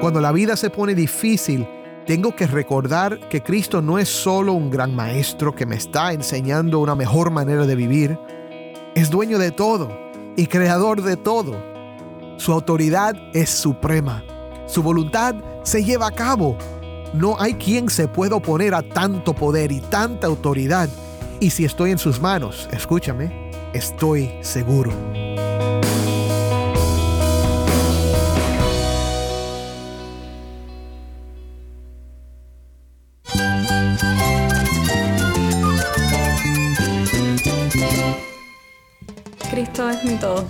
Cuando la vida se pone difícil, tengo que recordar que Cristo no es solo un gran maestro que me está enseñando una mejor manera de vivir, es dueño de todo y creador de todo. Su autoridad es suprema. Su voluntad se lleva a cabo. No hay quien se pueda oponer a tanto poder y tanta autoridad. Y si estoy en sus manos, escúchame, estoy seguro.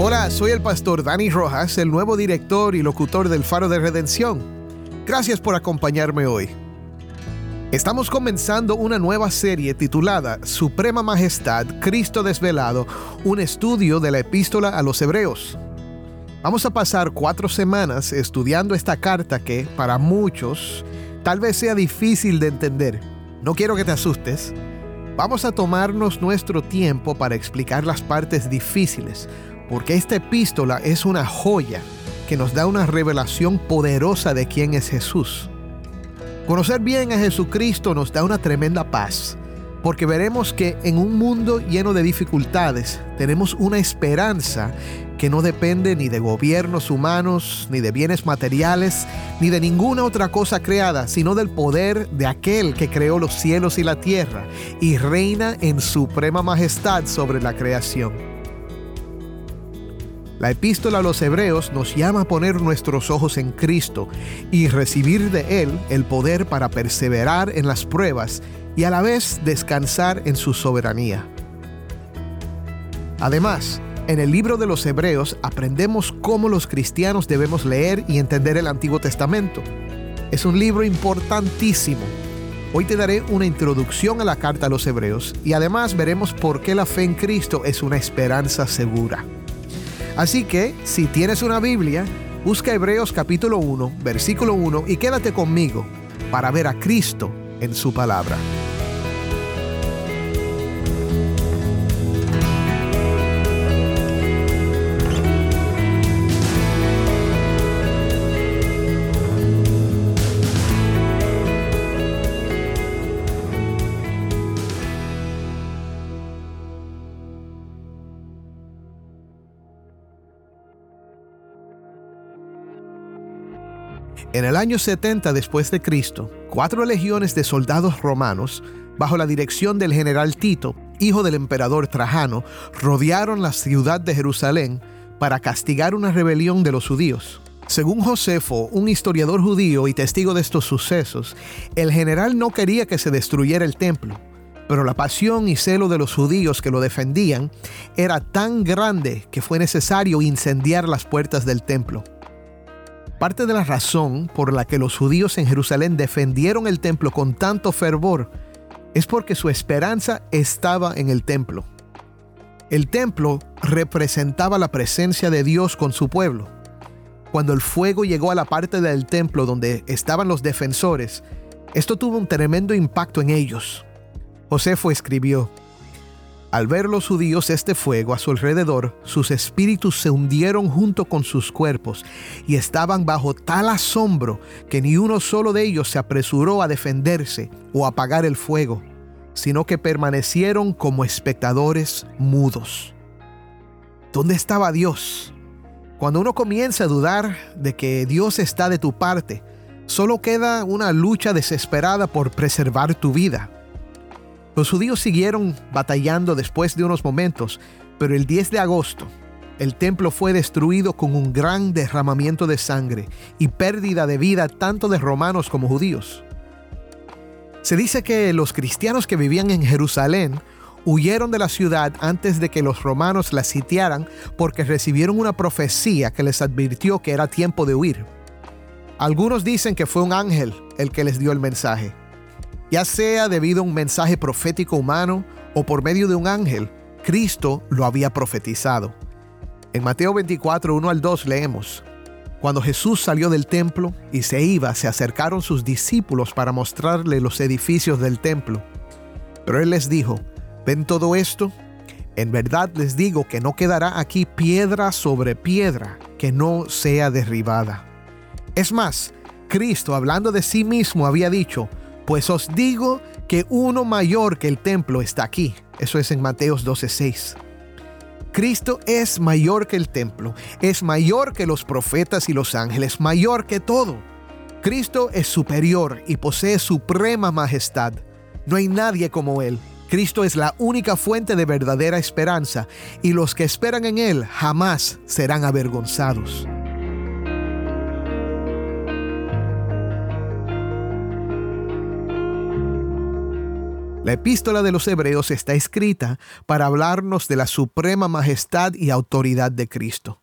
Hola, soy el pastor Dani Rojas, el nuevo director y locutor del Faro de Redención. Gracias por acompañarme hoy. Estamos comenzando una nueva serie titulada Suprema Majestad, Cristo Desvelado, un estudio de la epístola a los Hebreos. Vamos a pasar cuatro semanas estudiando esta carta que, para muchos, tal vez sea difícil de entender. No quiero que te asustes. Vamos a tomarnos nuestro tiempo para explicar las partes difíciles, porque esta epístola es una joya que nos da una revelación poderosa de quién es Jesús. Conocer bien a Jesucristo nos da una tremenda paz, porque veremos que en un mundo lleno de dificultades tenemos una esperanza que no depende ni de gobiernos humanos, ni de bienes materiales, ni de ninguna otra cosa creada, sino del poder de aquel que creó los cielos y la tierra y reina en suprema majestad sobre la creación. La epístola a los hebreos nos llama a poner nuestros ojos en Cristo y recibir de Él el poder para perseverar en las pruebas y a la vez descansar en su soberanía. Además, en el libro de los Hebreos aprendemos cómo los cristianos debemos leer y entender el Antiguo Testamento. Es un libro importantísimo. Hoy te daré una introducción a la carta a los Hebreos y además veremos por qué la fe en Cristo es una esperanza segura. Así que, si tienes una Biblia, busca Hebreos capítulo 1, versículo 1 y quédate conmigo para ver a Cristo en su palabra. En el año 70 después de Cristo, cuatro legiones de soldados romanos, bajo la dirección del general Tito, hijo del emperador Trajano, rodearon la ciudad de Jerusalén para castigar una rebelión de los judíos. Según Josefo, un historiador judío y testigo de estos sucesos, el general no quería que se destruyera el templo, pero la pasión y celo de los judíos que lo defendían era tan grande que fue necesario incendiar las puertas del templo. Parte de la razón por la que los judíos en Jerusalén defendieron el templo con tanto fervor es porque su esperanza estaba en el templo. El templo representaba la presencia de Dios con su pueblo. Cuando el fuego llegó a la parte del templo donde estaban los defensores, esto tuvo un tremendo impacto en ellos. Josefo escribió, al ver los judíos este fuego a su alrededor, sus espíritus se hundieron junto con sus cuerpos y estaban bajo tal asombro que ni uno solo de ellos se apresuró a defenderse o apagar el fuego, sino que permanecieron como espectadores mudos. ¿Dónde estaba Dios? Cuando uno comienza a dudar de que Dios está de tu parte, solo queda una lucha desesperada por preservar tu vida. Los judíos siguieron batallando después de unos momentos, pero el 10 de agosto el templo fue destruido con un gran derramamiento de sangre y pérdida de vida tanto de romanos como judíos. Se dice que los cristianos que vivían en Jerusalén huyeron de la ciudad antes de que los romanos la sitiaran porque recibieron una profecía que les advirtió que era tiempo de huir. Algunos dicen que fue un ángel el que les dio el mensaje. Ya sea debido a un mensaje profético humano o por medio de un ángel, Cristo lo había profetizado. En Mateo 24, 1 al 2 leemos, Cuando Jesús salió del templo y se iba, se acercaron sus discípulos para mostrarle los edificios del templo. Pero él les dijo, ¿ven todo esto? En verdad les digo que no quedará aquí piedra sobre piedra que no sea derribada. Es más, Cristo hablando de sí mismo había dicho, pues os digo que uno mayor que el templo está aquí. Eso es en Mateos 12:6. Cristo es mayor que el templo, es mayor que los profetas y los ángeles, mayor que todo. Cristo es superior y posee suprema majestad. No hay nadie como Él. Cristo es la única fuente de verdadera esperanza y los que esperan en Él jamás serán avergonzados. La epístola de los Hebreos está escrita para hablarnos de la suprema majestad y autoridad de Cristo.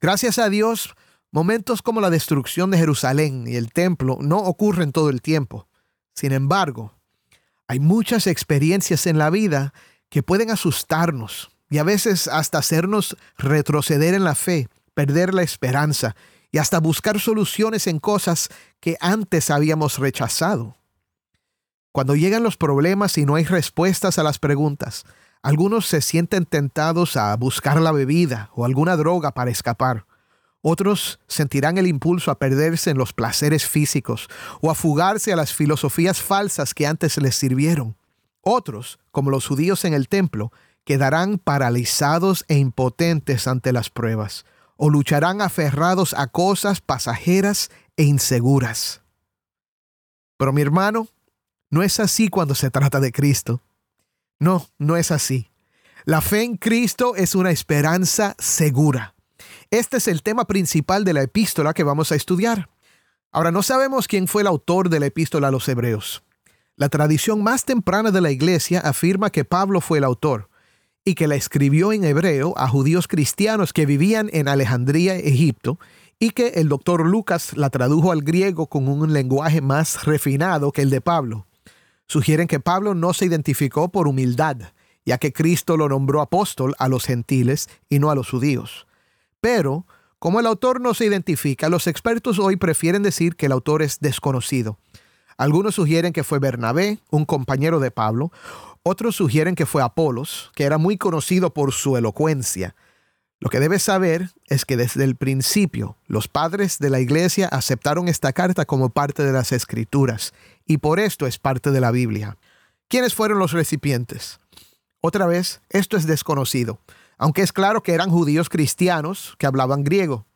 Gracias a Dios, momentos como la destrucción de Jerusalén y el templo no ocurren todo el tiempo. Sin embargo, hay muchas experiencias en la vida que pueden asustarnos y a veces hasta hacernos retroceder en la fe, perder la esperanza y hasta buscar soluciones en cosas que antes habíamos rechazado. Cuando llegan los problemas y no hay respuestas a las preguntas, algunos se sienten tentados a buscar la bebida o alguna droga para escapar. Otros sentirán el impulso a perderse en los placeres físicos o a fugarse a las filosofías falsas que antes les sirvieron. Otros, como los judíos en el templo, quedarán paralizados e impotentes ante las pruebas, o lucharán aferrados a cosas pasajeras e inseguras. Pero mi hermano, no es así cuando se trata de Cristo. No, no es así. La fe en Cristo es una esperanza segura. Este es el tema principal de la epístola que vamos a estudiar. Ahora, no sabemos quién fue el autor de la epístola a los hebreos. La tradición más temprana de la iglesia afirma que Pablo fue el autor y que la escribió en hebreo a judíos cristianos que vivían en Alejandría, Egipto, y que el doctor Lucas la tradujo al griego con un lenguaje más refinado que el de Pablo sugieren que Pablo no se identificó por humildad, ya que Cristo lo nombró apóstol a los gentiles y no a los judíos. Pero, como el autor no se identifica, los expertos hoy prefieren decir que el autor es desconocido. Algunos sugieren que fue Bernabé, un compañero de Pablo, otros sugieren que fue Apolos, que era muy conocido por su elocuencia. Lo que debes saber es que desde el principio los padres de la iglesia aceptaron esta carta como parte de las escrituras y por esto es parte de la Biblia. ¿Quiénes fueron los recipientes? Otra vez, esto es desconocido, aunque es claro que eran judíos cristianos que hablaban griego.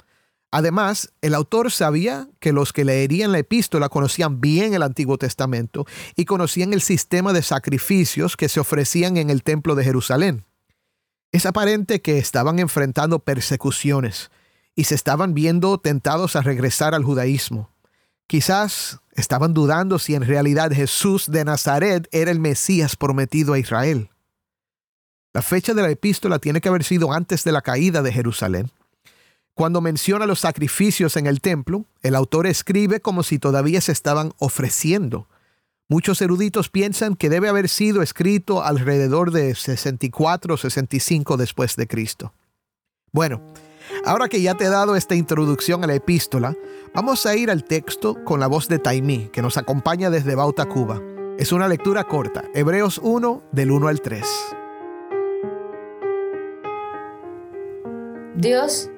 Además, el autor sabía que los que leerían la epístola conocían bien el Antiguo Testamento y conocían el sistema de sacrificios que se ofrecían en el templo de Jerusalén. Es aparente que estaban enfrentando persecuciones y se estaban viendo tentados a regresar al judaísmo. Quizás estaban dudando si en realidad Jesús de Nazaret era el Mesías prometido a Israel. La fecha de la epístola tiene que haber sido antes de la caída de Jerusalén. Cuando menciona los sacrificios en el templo, el autor escribe como si todavía se estaban ofreciendo Muchos eruditos piensan que debe haber sido escrito alrededor de 64 o 65 después de Cristo. Bueno, ahora que ya te he dado esta introducción a la epístola, vamos a ir al texto con la voz de Taimí, que nos acompaña desde Bauta, Cuba. Es una lectura corta, Hebreos 1 del 1 al 3. Dios,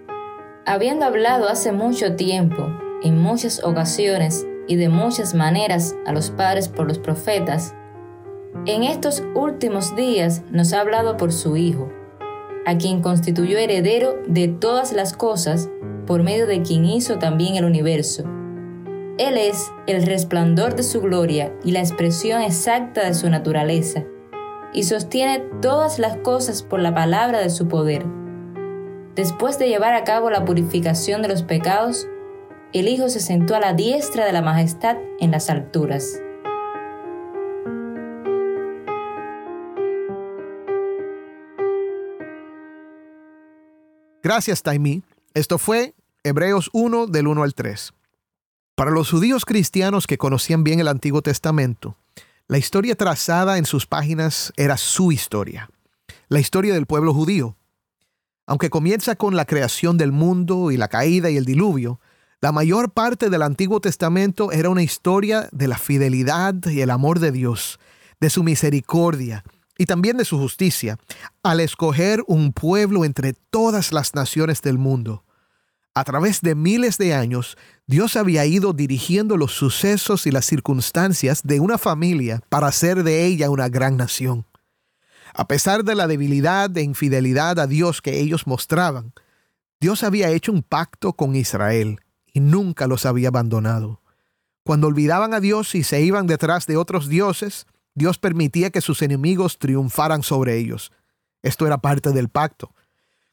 habiendo hablado hace mucho tiempo, en muchas ocasiones, y de muchas maneras a los padres por los profetas, en estos últimos días nos ha hablado por su Hijo, a quien constituyó heredero de todas las cosas, por medio de quien hizo también el universo. Él es el resplandor de su gloria y la expresión exacta de su naturaleza, y sostiene todas las cosas por la palabra de su poder. Después de llevar a cabo la purificación de los pecados, el Hijo se sentó a la diestra de la majestad en las alturas. Gracias, Taimí. Esto fue Hebreos 1 del 1 al 3. Para los judíos cristianos que conocían bien el Antiguo Testamento, la historia trazada en sus páginas era su historia, la historia del pueblo judío. Aunque comienza con la creación del mundo y la caída y el diluvio, la mayor parte del Antiguo Testamento era una historia de la fidelidad y el amor de Dios, de su misericordia y también de su justicia, al escoger un pueblo entre todas las naciones del mundo. A través de miles de años, Dios había ido dirigiendo los sucesos y las circunstancias de una familia para hacer de ella una gran nación. A pesar de la debilidad e infidelidad a Dios que ellos mostraban, Dios había hecho un pacto con Israel y nunca los había abandonado. Cuando olvidaban a Dios y se iban detrás de otros dioses, Dios permitía que sus enemigos triunfaran sobre ellos. Esto era parte del pacto.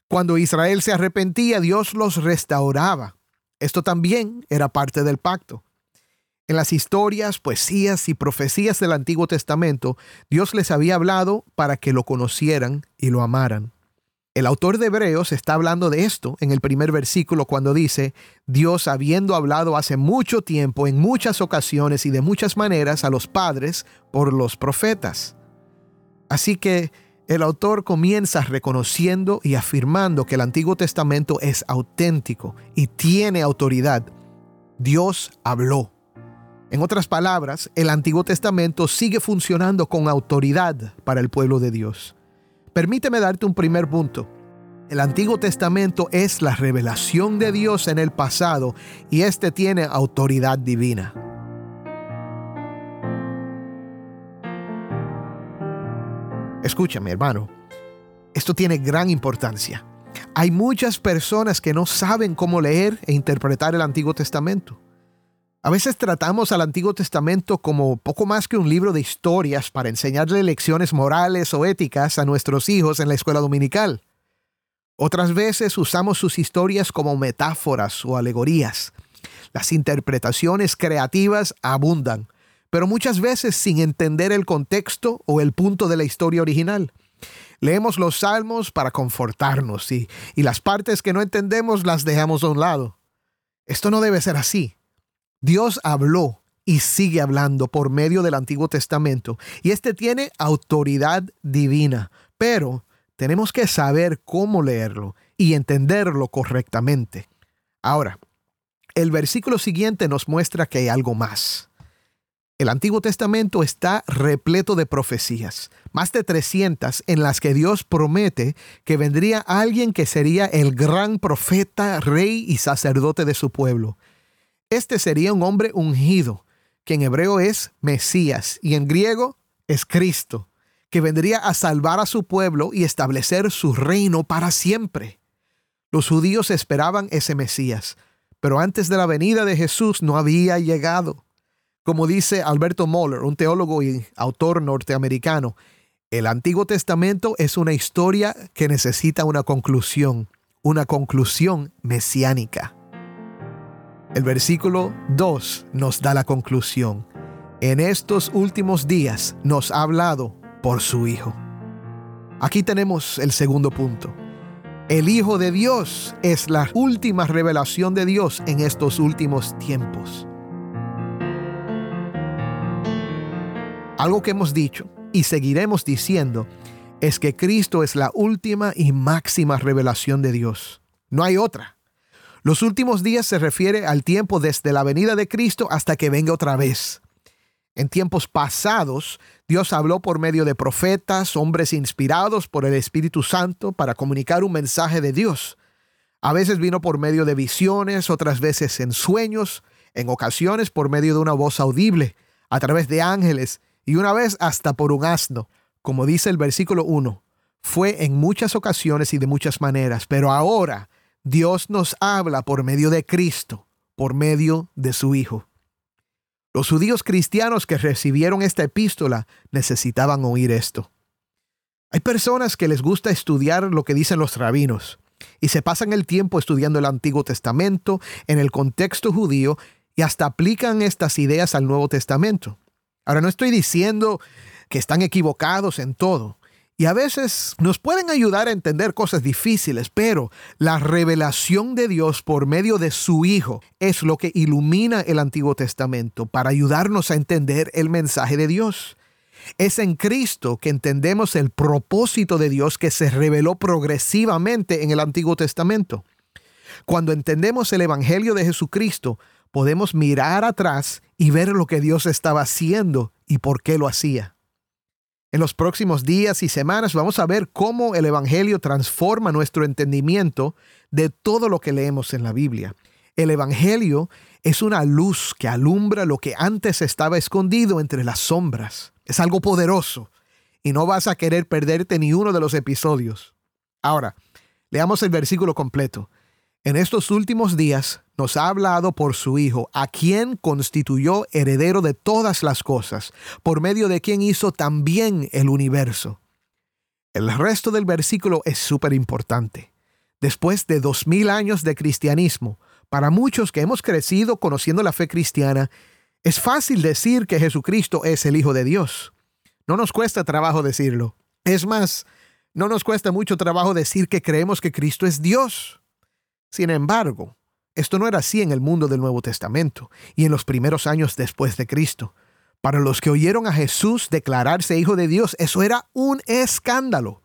Cuando Israel se arrepentía, Dios los restauraba. Esto también era parte del pacto. En las historias, poesías y profecías del Antiguo Testamento, Dios les había hablado para que lo conocieran y lo amaran. El autor de Hebreos está hablando de esto en el primer versículo cuando dice, Dios habiendo hablado hace mucho tiempo, en muchas ocasiones y de muchas maneras a los padres por los profetas. Así que el autor comienza reconociendo y afirmando que el Antiguo Testamento es auténtico y tiene autoridad. Dios habló. En otras palabras, el Antiguo Testamento sigue funcionando con autoridad para el pueblo de Dios. Permíteme darte un primer punto. El Antiguo Testamento es la revelación de Dios en el pasado y éste tiene autoridad divina. Escúchame, hermano. Esto tiene gran importancia. Hay muchas personas que no saben cómo leer e interpretar el Antiguo Testamento. A veces tratamos al Antiguo Testamento como poco más que un libro de historias para enseñarle lecciones morales o éticas a nuestros hijos en la escuela dominical. Otras veces usamos sus historias como metáforas o alegorías. Las interpretaciones creativas abundan, pero muchas veces sin entender el contexto o el punto de la historia original. Leemos los salmos para confortarnos y, y las partes que no entendemos las dejamos a un lado. Esto no debe ser así. Dios habló y sigue hablando por medio del Antiguo Testamento y este tiene autoridad divina, pero tenemos que saber cómo leerlo y entenderlo correctamente. Ahora, el versículo siguiente nos muestra que hay algo más. El Antiguo Testamento está repleto de profecías, más de 300 en las que Dios promete que vendría alguien que sería el gran profeta, rey y sacerdote de su pueblo. Este sería un hombre ungido, que en hebreo es Mesías y en griego es Cristo, que vendría a salvar a su pueblo y establecer su reino para siempre. Los judíos esperaban ese Mesías, pero antes de la venida de Jesús no había llegado. Como dice Alberto Moller, un teólogo y autor norteamericano, el Antiguo Testamento es una historia que necesita una conclusión, una conclusión mesiánica. El versículo 2 nos da la conclusión. En estos últimos días nos ha hablado por su Hijo. Aquí tenemos el segundo punto. El Hijo de Dios es la última revelación de Dios en estos últimos tiempos. Algo que hemos dicho y seguiremos diciendo es que Cristo es la última y máxima revelación de Dios. No hay otra. Los últimos días se refiere al tiempo desde la venida de Cristo hasta que venga otra vez. En tiempos pasados, Dios habló por medio de profetas, hombres inspirados por el Espíritu Santo para comunicar un mensaje de Dios. A veces vino por medio de visiones, otras veces en sueños, en ocasiones por medio de una voz audible, a través de ángeles y una vez hasta por un asno. Como dice el versículo 1, fue en muchas ocasiones y de muchas maneras, pero ahora Dios nos habla por medio de Cristo, por medio de su Hijo. Los judíos cristianos que recibieron esta epístola necesitaban oír esto. Hay personas que les gusta estudiar lo que dicen los rabinos y se pasan el tiempo estudiando el Antiguo Testamento en el contexto judío y hasta aplican estas ideas al Nuevo Testamento. Ahora no estoy diciendo que están equivocados en todo, y a veces nos pueden ayudar a entender cosas difíciles, pero la revelación de Dios por medio de su Hijo es lo que ilumina el Antiguo Testamento para ayudarnos a entender el mensaje de Dios. Es en Cristo que entendemos el propósito de Dios que se reveló progresivamente en el Antiguo Testamento. Cuando entendemos el Evangelio de Jesucristo, podemos mirar atrás y ver lo que Dios estaba haciendo y por qué lo hacía. En los próximos días y semanas vamos a ver cómo el Evangelio transforma nuestro entendimiento de todo lo que leemos en la Biblia. El Evangelio es una luz que alumbra lo que antes estaba escondido entre las sombras. Es algo poderoso y no vas a querer perderte ni uno de los episodios. Ahora, leamos el versículo completo. En estos últimos días nos ha hablado por su Hijo, a quien constituyó heredero de todas las cosas, por medio de quien hizo también el universo. El resto del versículo es súper importante. Después de dos mil años de cristianismo, para muchos que hemos crecido conociendo la fe cristiana, es fácil decir que Jesucristo es el Hijo de Dios. No nos cuesta trabajo decirlo. Es más, no nos cuesta mucho trabajo decir que creemos que Cristo es Dios. Sin embargo, esto no era así en el mundo del Nuevo Testamento y en los primeros años después de Cristo. Para los que oyeron a Jesús declararse hijo de Dios, eso era un escándalo.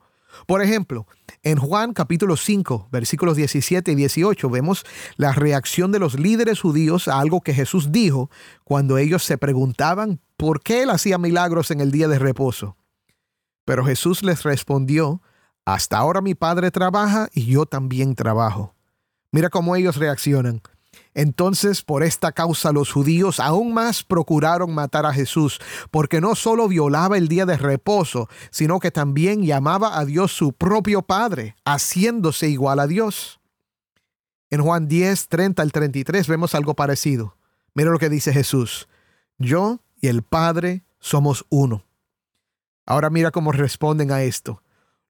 Por ejemplo, en Juan capítulo 5, versículos 17 y 18 vemos la reacción de los líderes judíos a algo que Jesús dijo cuando ellos se preguntaban por qué él hacía milagros en el día de reposo. Pero Jesús les respondió, hasta ahora mi Padre trabaja y yo también trabajo. Mira cómo ellos reaccionan. Entonces, por esta causa, los judíos aún más procuraron matar a Jesús, porque no solo violaba el día de reposo, sino que también llamaba a Dios su propio Padre, haciéndose igual a Dios. En Juan 10, 30 al 33 vemos algo parecido. Mira lo que dice Jesús. Yo y el Padre somos uno. Ahora mira cómo responden a esto.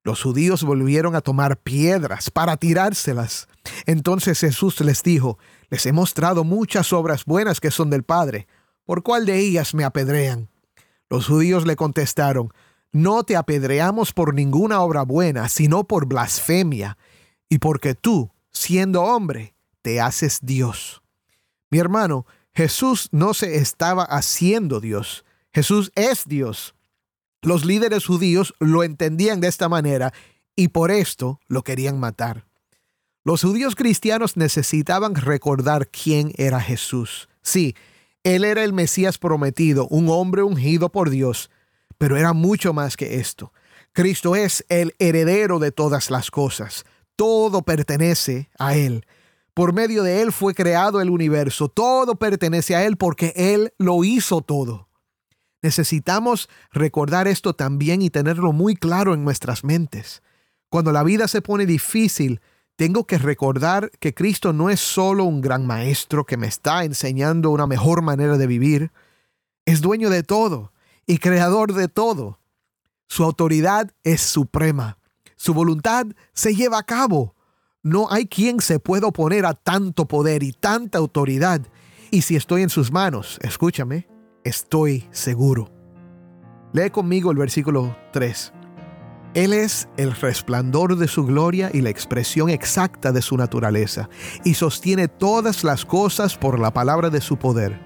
Los judíos volvieron a tomar piedras para tirárselas. Entonces Jesús les dijo, les he mostrado muchas obras buenas que son del Padre. ¿Por cuál de ellas me apedrean? Los judíos le contestaron, no te apedreamos por ninguna obra buena, sino por blasfemia, y porque tú, siendo hombre, te haces Dios. Mi hermano, Jesús no se estaba haciendo Dios. Jesús es Dios. Los líderes judíos lo entendían de esta manera y por esto lo querían matar. Los judíos cristianos necesitaban recordar quién era Jesús. Sí, Él era el Mesías prometido, un hombre ungido por Dios, pero era mucho más que esto. Cristo es el heredero de todas las cosas. Todo pertenece a Él. Por medio de Él fue creado el universo. Todo pertenece a Él porque Él lo hizo todo. Necesitamos recordar esto también y tenerlo muy claro en nuestras mentes. Cuando la vida se pone difícil, tengo que recordar que Cristo no es solo un gran maestro que me está enseñando una mejor manera de vivir, es dueño de todo y creador de todo. Su autoridad es suprema. Su voluntad se lleva a cabo. No hay quien se pueda oponer a tanto poder y tanta autoridad. Y si estoy en sus manos, escúchame, estoy seguro. Lee conmigo el versículo 3. Él es el resplandor de su gloria y la expresión exacta de su naturaleza, y sostiene todas las cosas por la palabra de su poder.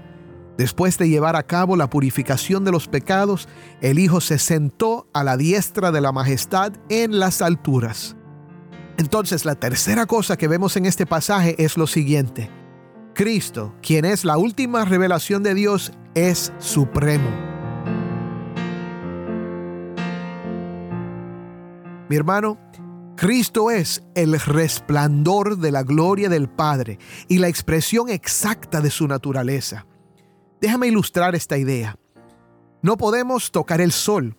Después de llevar a cabo la purificación de los pecados, el Hijo se sentó a la diestra de la majestad en las alturas. Entonces la tercera cosa que vemos en este pasaje es lo siguiente. Cristo, quien es la última revelación de Dios, es supremo. Mi hermano, Cristo es el resplandor de la gloria del Padre y la expresión exacta de su naturaleza. Déjame ilustrar esta idea. No podemos tocar el sol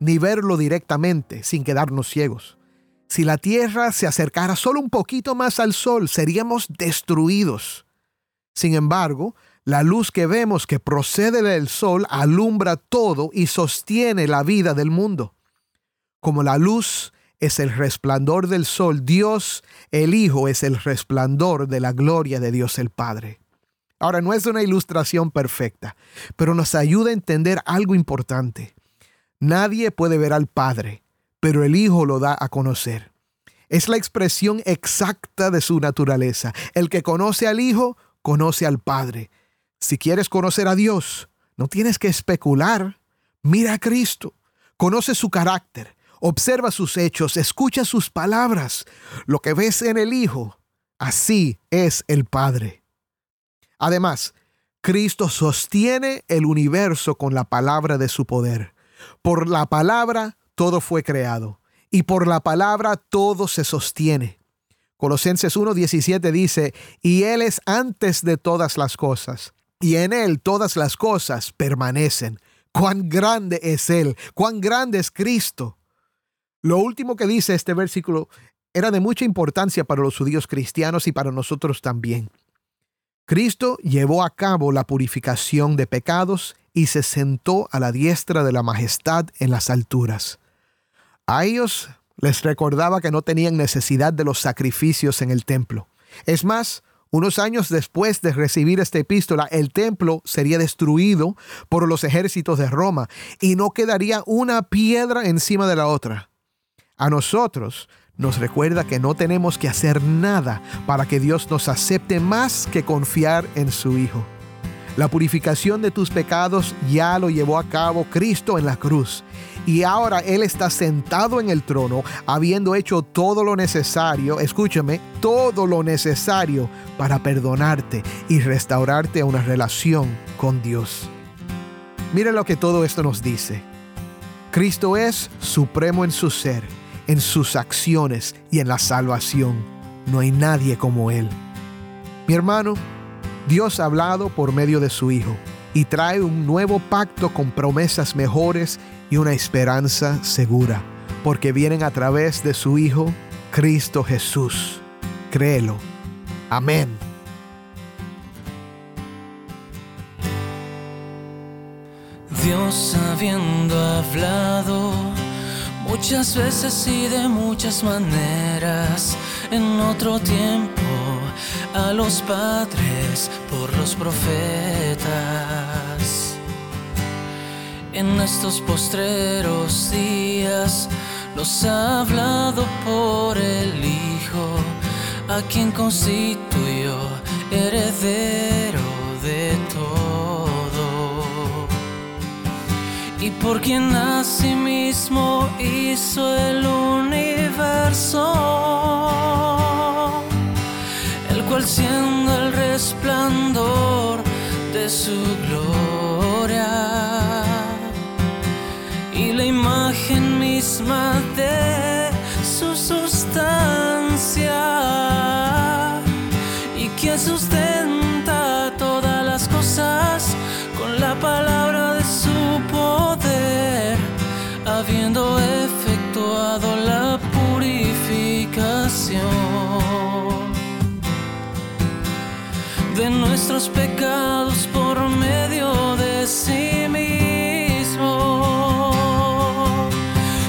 ni verlo directamente sin quedarnos ciegos. Si la Tierra se acercara solo un poquito más al sol, seríamos destruidos. Sin embargo, la luz que vemos que procede del sol alumbra todo y sostiene la vida del mundo. Como la luz es el resplandor del sol, Dios el Hijo es el resplandor de la gloria de Dios el Padre. Ahora, no es una ilustración perfecta, pero nos ayuda a entender algo importante. Nadie puede ver al Padre, pero el Hijo lo da a conocer. Es la expresión exacta de su naturaleza. El que conoce al Hijo, conoce al Padre. Si quieres conocer a Dios, no tienes que especular. Mira a Cristo, conoce su carácter, observa sus hechos, escucha sus palabras. Lo que ves en el Hijo, así es el Padre. Además, Cristo sostiene el universo con la palabra de su poder. Por la palabra todo fue creado y por la palabra todo se sostiene. Colosenses 1.17 dice, y Él es antes de todas las cosas, y en Él todas las cosas permanecen. Cuán grande es Él, cuán grande es Cristo. Lo último que dice este versículo era de mucha importancia para los judíos cristianos y para nosotros también. Cristo llevó a cabo la purificación de pecados y se sentó a la diestra de la majestad en las alturas. A ellos les recordaba que no tenían necesidad de los sacrificios en el templo. Es más, unos años después de recibir esta epístola, el templo sería destruido por los ejércitos de Roma y no quedaría una piedra encima de la otra. A nosotros nos recuerda que no tenemos que hacer nada para que Dios nos acepte más que confiar en su Hijo. La purificación de tus pecados ya lo llevó a cabo Cristo en la cruz. Y ahora Él está sentado en el trono, habiendo hecho todo lo necesario, escúchame, todo lo necesario para perdonarte y restaurarte a una relación con Dios. Mira lo que todo esto nos dice. Cristo es supremo en su ser en sus acciones y en la salvación. No hay nadie como Él. Mi hermano, Dios ha hablado por medio de su Hijo y trae un nuevo pacto con promesas mejores y una esperanza segura, porque vienen a través de su Hijo, Cristo Jesús. Créelo. Amén. Dios habiendo hablado Muchas veces y de muchas maneras, en otro tiempo, a los padres por los profetas. En estos postreros días los ha hablado por el Hijo, a quien constituyó heredero de todo y por quien mismo hizo el universo, el cual siendo el resplandor de su gloria y la imagen misma de su sustancia y quien sustenta de nuestros pecados por medio de sí mismo.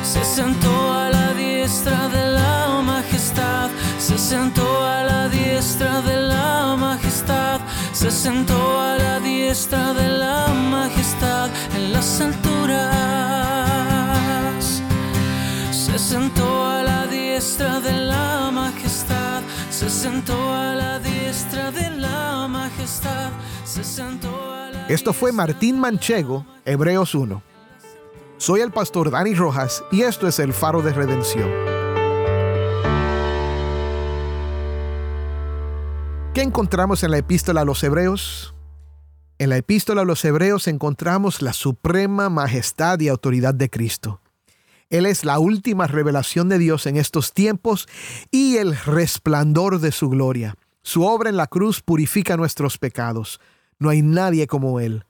Se sentó a la diestra de la majestad, se sentó a la diestra de la majestad se sentó a la diestra de la majestad en las alturas. Se sentó diestra de la majestad, se sentó a la diestra de la majestad, se sentó a la Esto fue Martín Manchego, Hebreos 1. Soy el pastor Dani Rojas y esto es el faro de redención. ¿Qué encontramos en la epístola a los Hebreos? En la epístola a los Hebreos encontramos la suprema majestad y autoridad de Cristo. Él es la última revelación de Dios en estos tiempos y el resplandor de su gloria. Su obra en la cruz purifica nuestros pecados. No hay nadie como Él.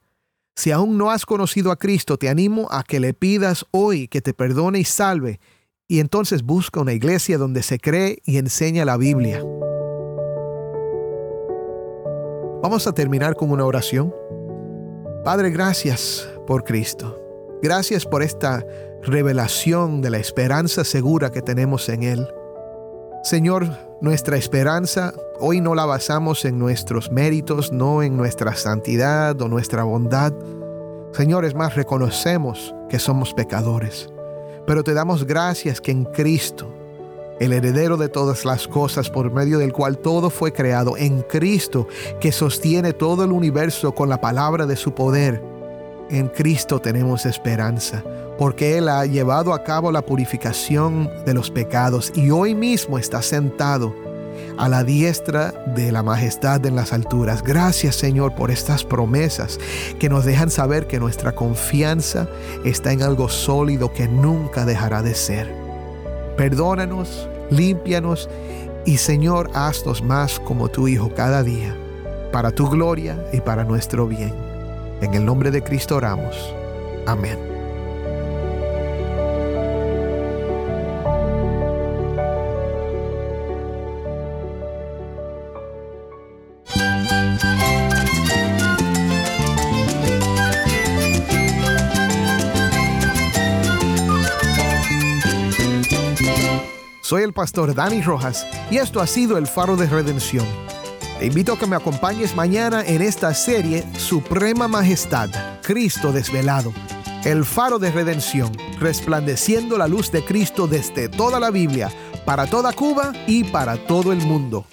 Si aún no has conocido a Cristo, te animo a que le pidas hoy que te perdone y salve, y entonces busca una iglesia donde se cree y enseña la Biblia. Vamos a terminar con una oración. Padre, gracias por Cristo. Gracias por esta revelación de la esperanza segura que tenemos en Él. Señor, nuestra esperanza hoy no la basamos en nuestros méritos, no en nuestra santidad o nuestra bondad. Señor, es más, reconocemos que somos pecadores. Pero te damos gracias que en Cristo, el heredero de todas las cosas por medio del cual todo fue creado, en Cristo que sostiene todo el universo con la palabra de su poder, en Cristo tenemos esperanza, porque Él ha llevado a cabo la purificación de los pecados y hoy mismo está sentado a la diestra de la majestad en las alturas. Gracias Señor por estas promesas que nos dejan saber que nuestra confianza está en algo sólido que nunca dejará de ser. Perdónanos, límpianos y Señor, haznos más como tu Hijo cada día, para tu gloria y para nuestro bien. En el nombre de Cristo oramos. Amén. Pastor Dani Rojas y esto ha sido el faro de redención. Te invito a que me acompañes mañana en esta serie Suprema Majestad, Cristo desvelado. El faro de redención, resplandeciendo la luz de Cristo desde toda la Biblia, para toda Cuba y para todo el mundo.